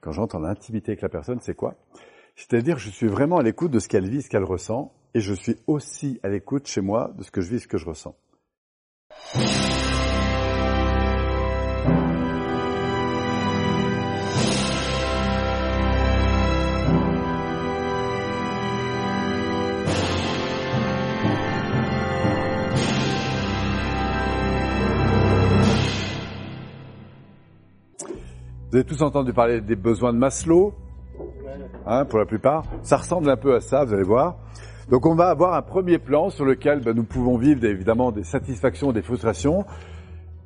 quand j'entre en intimité avec la personne, c'est quoi? C'est-à-dire je suis vraiment à l'écoute de ce qu'elle vit, ce qu'elle ressent, et je suis aussi à l'écoute chez moi de ce que je vis, ce que je ressens. Vous avez tous entendu parler des besoins de Maslow, hein, pour la plupart. Ça ressemble un peu à ça, vous allez voir. Donc on va avoir un premier plan sur lequel ben, nous pouvons vivre évidemment des satisfactions, des frustrations.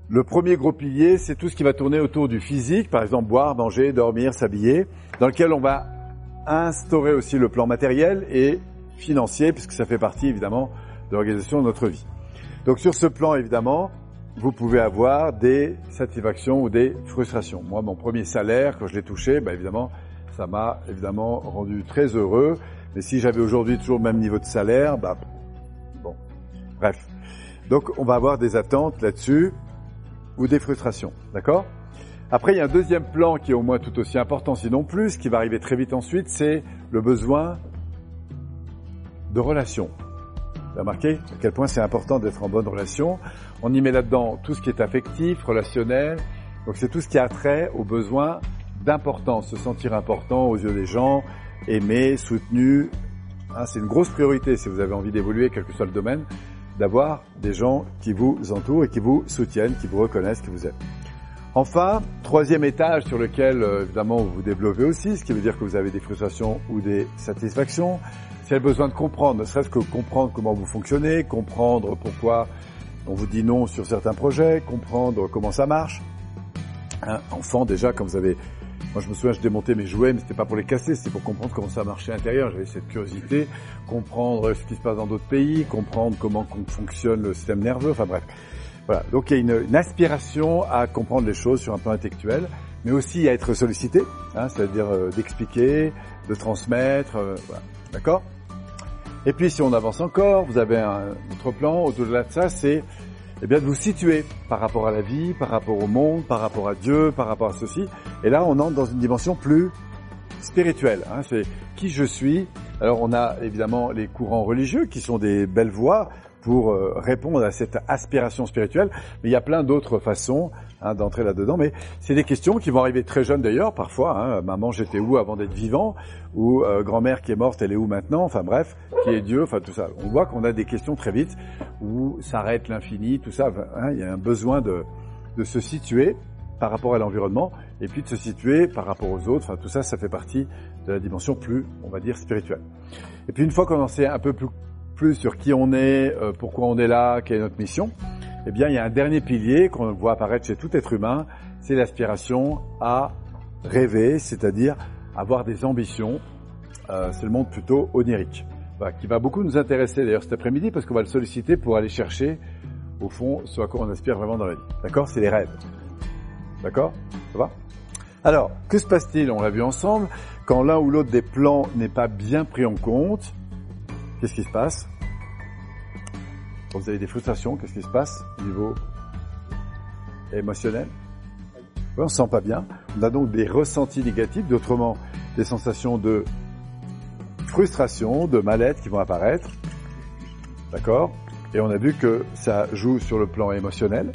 Le premier gros pilier, c'est tout ce qui va tourner autour du physique, par exemple boire, manger, dormir, s'habiller, dans lequel on va instaurer aussi le plan matériel et financier, puisque ça fait partie évidemment de l'organisation de notre vie. Donc sur ce plan, évidemment, vous pouvez avoir des satisfactions ou des frustrations. Moi, mon premier salaire, quand je l'ai touché, bah, évidemment, ça m'a évidemment rendu très heureux. Mais si j'avais aujourd'hui toujours le même niveau de salaire, bah, bon, bref. Donc, on va avoir des attentes là-dessus ou des frustrations, d'accord? Après, il y a un deuxième plan qui est au moins tout aussi important, sinon plus, qui va arriver très vite ensuite, c'est le besoin de relation. Vous avez remarqué à quel point c'est important d'être en bonne relation. On y met là-dedans tout ce qui est affectif, relationnel. Donc c'est tout ce qui a trait au besoin d'importance, se sentir important aux yeux des gens, aimé, soutenu. Hein, c'est une grosse priorité si vous avez envie d'évoluer, quel que soit le domaine, d'avoir des gens qui vous entourent et qui vous soutiennent, qui vous reconnaissent, qui vous aiment. Enfin, troisième étage sur lequel euh, évidemment vous vous développez aussi, ce qui veut dire que vous avez des frustrations ou des satisfactions, c'est le besoin de comprendre, ne serait-ce que comprendre comment vous fonctionnez, comprendre pourquoi on vous dit non sur certains projets, comprendre comment ça marche. Un enfant déjà, quand vous avez... Moi je me souviens, je démontais mes jouets, mais c'était pas pour les casser, c'était pour comprendre comment ça marchait à l'intérieur. J'avais cette curiosité, comprendre ce qui se passe dans d'autres pays, comprendre comment fonctionne le système nerveux, enfin bref. Voilà, donc il y a une, une, aspiration à comprendre les choses sur un plan intellectuel, mais aussi à être sollicité, hein, c'est-à-dire euh, d'expliquer, de transmettre, euh, voilà. d'accord? Et puis si on avance encore, vous avez un autre plan, au-delà de ça, c'est eh bien de vous situer par rapport à la vie, par rapport au monde, par rapport à Dieu, par rapport à ceci. Et là, on entre dans une dimension plus spirituelle. Hein, c'est qui je suis. Alors on a évidemment les courants religieux qui sont des belles voies pour euh, répondre à cette aspiration spirituelle, mais il y a plein d'autres façons hein, d'entrer là-dedans. Mais c'est des questions qui vont arriver très jeunes d'ailleurs, parfois. Hein, Maman, j'étais où avant d'être vivant? Ou euh, grand-mère qui est morte, elle est où maintenant? Enfin bref, qui est Dieu Enfin tout ça. On voit qu'on a des questions très vite où s'arrête l'infini, tout ça. Hein, il y a un besoin de, de se situer par rapport à l'environnement et puis de se situer par rapport aux autres. Enfin tout ça, ça fait partie de la dimension plus, on va dire, spirituelle. Et puis une fois qu'on en sait un peu plus, sur qui on est, euh, pourquoi on est là, quelle est notre mission, eh bien, il y a un dernier pilier qu'on voit apparaître chez tout être humain, c'est l'aspiration à rêver, c'est-à-dire avoir des ambitions. Euh, c'est le monde plutôt onirique, qui va beaucoup nous intéresser d'ailleurs cet après-midi parce qu'on va le solliciter pour aller chercher, au fond, ce à quoi on aspire vraiment dans la vie. D'accord? C'est les rêves. D'accord? Ça va? Alors, que se passe-t-il? On l'a vu ensemble. Quand l'un ou l'autre des plans n'est pas bien pris en compte, qu'est-ce qui se passe vous avez des frustrations, qu'est-ce qui se passe au niveau émotionnel On ne se sent pas bien. On a donc des ressentis négatifs, d'autrement des sensations de frustration, de mal-être qui vont apparaître. D'accord? Et on a vu que ça joue sur le plan émotionnel.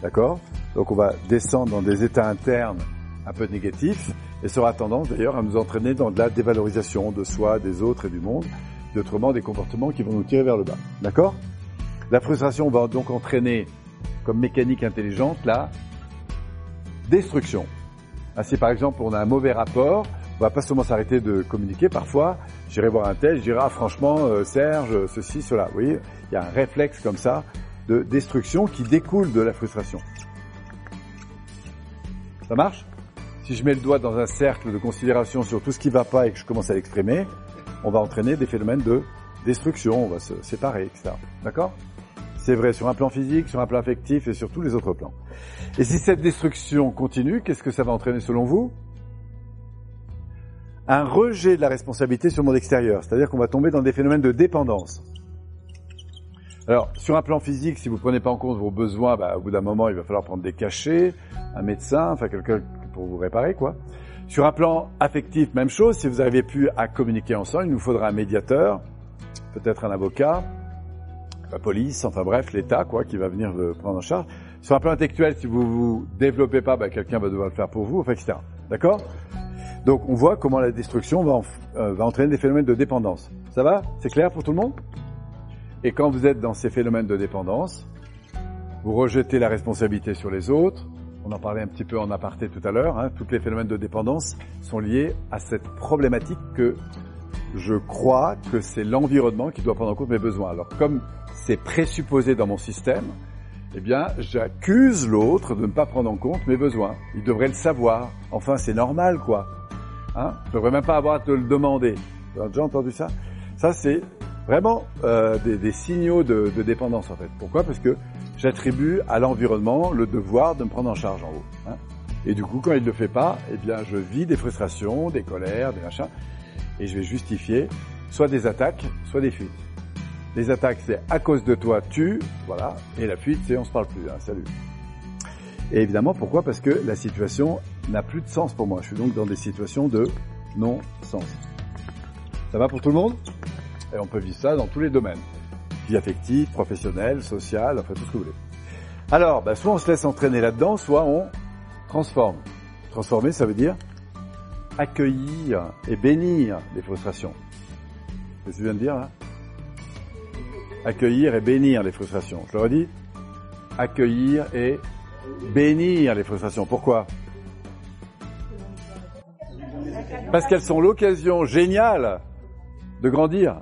D'accord? Donc on va descendre dans des états internes un peu négatifs et ça aura tendance d'ailleurs à nous entraîner dans de la dévalorisation de soi, des autres et du monde, d'autrement des comportements qui vont nous tirer vers le bas. D'accord? La frustration va donc entraîner, comme mécanique intelligente, la destruction. Ah, si par exemple on a un mauvais rapport, on va pas seulement s'arrêter de communiquer. Parfois, j'irai voir un tel, je dirai ah, franchement euh, Serge, ceci, cela. Vous voyez, il y a un réflexe comme ça de destruction qui découle de la frustration. Ça marche? Si je mets le doigt dans un cercle de considération sur tout ce qui ne va pas et que je commence à l'exprimer, on va entraîner des phénomènes de destruction, on va se séparer, etc. D'accord? C'est vrai sur un plan physique, sur un plan affectif et sur tous les autres plans. Et si cette destruction continue, qu'est-ce que ça va entraîner selon vous? Un rejet de la responsabilité sur le monde extérieur, c'est-à-dire qu'on va tomber dans des phénomènes de dépendance. Alors, sur un plan physique, si vous ne prenez pas en compte vos besoins, bah, au bout d'un moment, il va falloir prendre des cachets, un médecin, enfin quelqu'un pour vous réparer, quoi. Sur un plan affectif, même chose. Si vous n'arrivez plus à communiquer ensemble, il nous faudra un médiateur, peut-être un avocat, la police, enfin bref, l'État, quoi, qui va venir le prendre en charge. Sur un plan intellectuel, si vous vous développez pas, bah, quelqu'un va devoir le faire pour vous, enfin, etc. D'accord? Donc, on voit comment la destruction euh, va entraîner des phénomènes de dépendance. Ça va? C'est clair pour tout le monde? Et quand vous êtes dans ces phénomènes de dépendance, vous rejetez la responsabilité sur les autres, on en parlait un petit peu en aparté tout à l'heure, hein, tous les phénomènes de dépendance sont liés à cette problématique que je crois que c'est l'environnement qui doit prendre en compte mes besoins. Alors comme c'est présupposé dans mon système, eh bien j'accuse l'autre de ne pas prendre en compte mes besoins. Il devrait le savoir. Enfin c'est normal quoi. Hein? Ne devrait même pas avoir à te le demander. Tu as déjà entendu ça? Ça c'est vraiment euh, des, des, signaux de, de dépendance en fait. Pourquoi? Parce que j'attribue à l'environnement le devoir de me prendre en charge en haut. Hein. et du coup, quand il ne le fait pas, eh bien, je vis des frustrations, des colères, des machins, et je vais justifier soit des attaques, soit des fuites. Les attaques, c'est à cause de toi, tu, voilà, et la fuite, c'est on se parle plus, hein, salut. Et évidemment, pourquoi? Parce que la situation n'a plus de sens pour moi. Je suis donc dans des situations de non-sens. Ça va pour tout le monde? Et on peut vivre ça dans tous les domaines vie affective, professionnelle, sociale, enfin tout ce que vous voulez. Alors, bah, soit on se laisse entraîner là-dedans, soit on transforme. Transformer, ça veut dire accueillir et bénir les frustrations. C'est ce que je viens de dire là Accueillir et bénir les frustrations. Je le redis Accueillir et bénir les frustrations. Pourquoi? Parce qu'elles sont l'occasion géniale de grandir.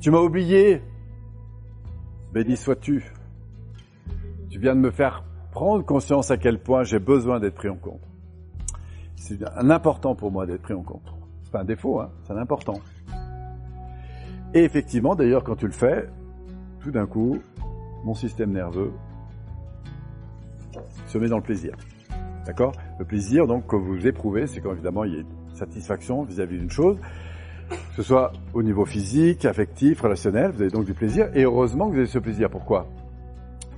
Tu m'as oublié, Béni sois-tu. Tu viens de me faire prendre conscience à quel point j'ai besoin d'être pris en compte. C'est un important pour moi d'être pris en compte. C'est pas un défaut, hein, c'est un important. Et effectivement, d'ailleurs, quand tu le fais, tout d'un coup, mon système nerveux se met dans le plaisir. D'accord? Le plaisir, donc, que vous éprouvez, c'est quand évidemment il y a une satisfaction vis-à-vis d'une chose que ce soit au niveau physique, affectif, relationnel, vous avez donc du plaisir, et heureusement que vous avez ce plaisir. Pourquoi?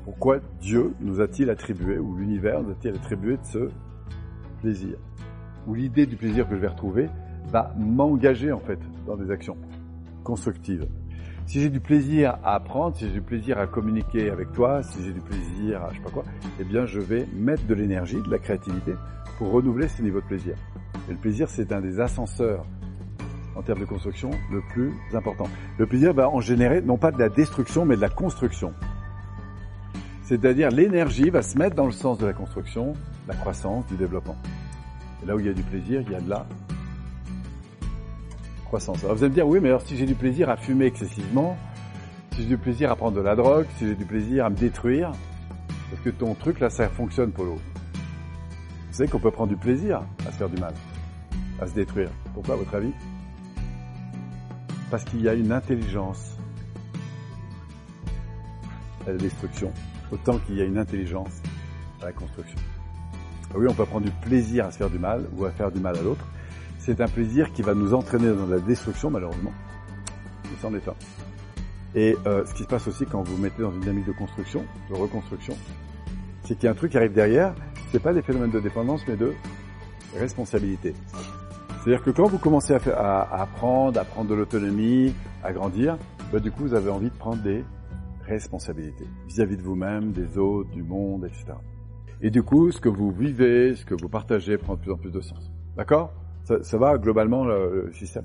Pourquoi Dieu nous a-t-il attribué, ou l'univers nous a-t-il attribué de ce plaisir? Ou l'idée du plaisir que je vais retrouver va m'engager en fait dans des actions constructives. Si j'ai du plaisir à apprendre, si j'ai du plaisir à communiquer avec toi, si j'ai du plaisir à je sais pas quoi, eh bien je vais mettre de l'énergie, de la créativité pour renouveler ce niveau de plaisir. Et le plaisir, c'est un des ascenseurs en termes de construction le plus important. Le plaisir va en générer non pas de la destruction mais de la construction. C'est-à-dire l'énergie va se mettre dans le sens de la construction, la croissance, du développement. Et là où il y a du plaisir, il y a de la croissance. Alors vous allez me dire, oui, mais alors si j'ai du plaisir à fumer excessivement, si j'ai du plaisir à prendre de la drogue, si j'ai du plaisir à me détruire, parce que ton truc là, ça fonctionne, Polo. Vous savez qu'on peut prendre du plaisir à se faire du mal, à se détruire. Pourquoi, à votre avis? Parce qu'il y a une intelligence à la destruction, autant qu'il y a une intelligence à la construction. Oui, on peut prendre du plaisir à se faire du mal ou à faire du mal à l'autre. C'est un plaisir qui va nous entraîner dans la destruction, malheureusement. Et c'en est un. Et euh, ce qui se passe aussi quand vous vous mettez dans une dynamique de construction, de reconstruction, c'est qu'il y a un truc qui arrive derrière. C'est pas des phénomènes de dépendance, mais de responsabilité. C'est-à-dire que quand vous commencez à, apprendre, à prendre de l'autonomie, à grandir, bah, du coup, vous avez envie de prendre des responsabilités vis-à-vis de vous-même, des autres, du monde, etc. Et du coup, ce que vous vivez, ce que vous partagez prend de plus en plus de sens. D'accord? Ça, va globalement le, le système?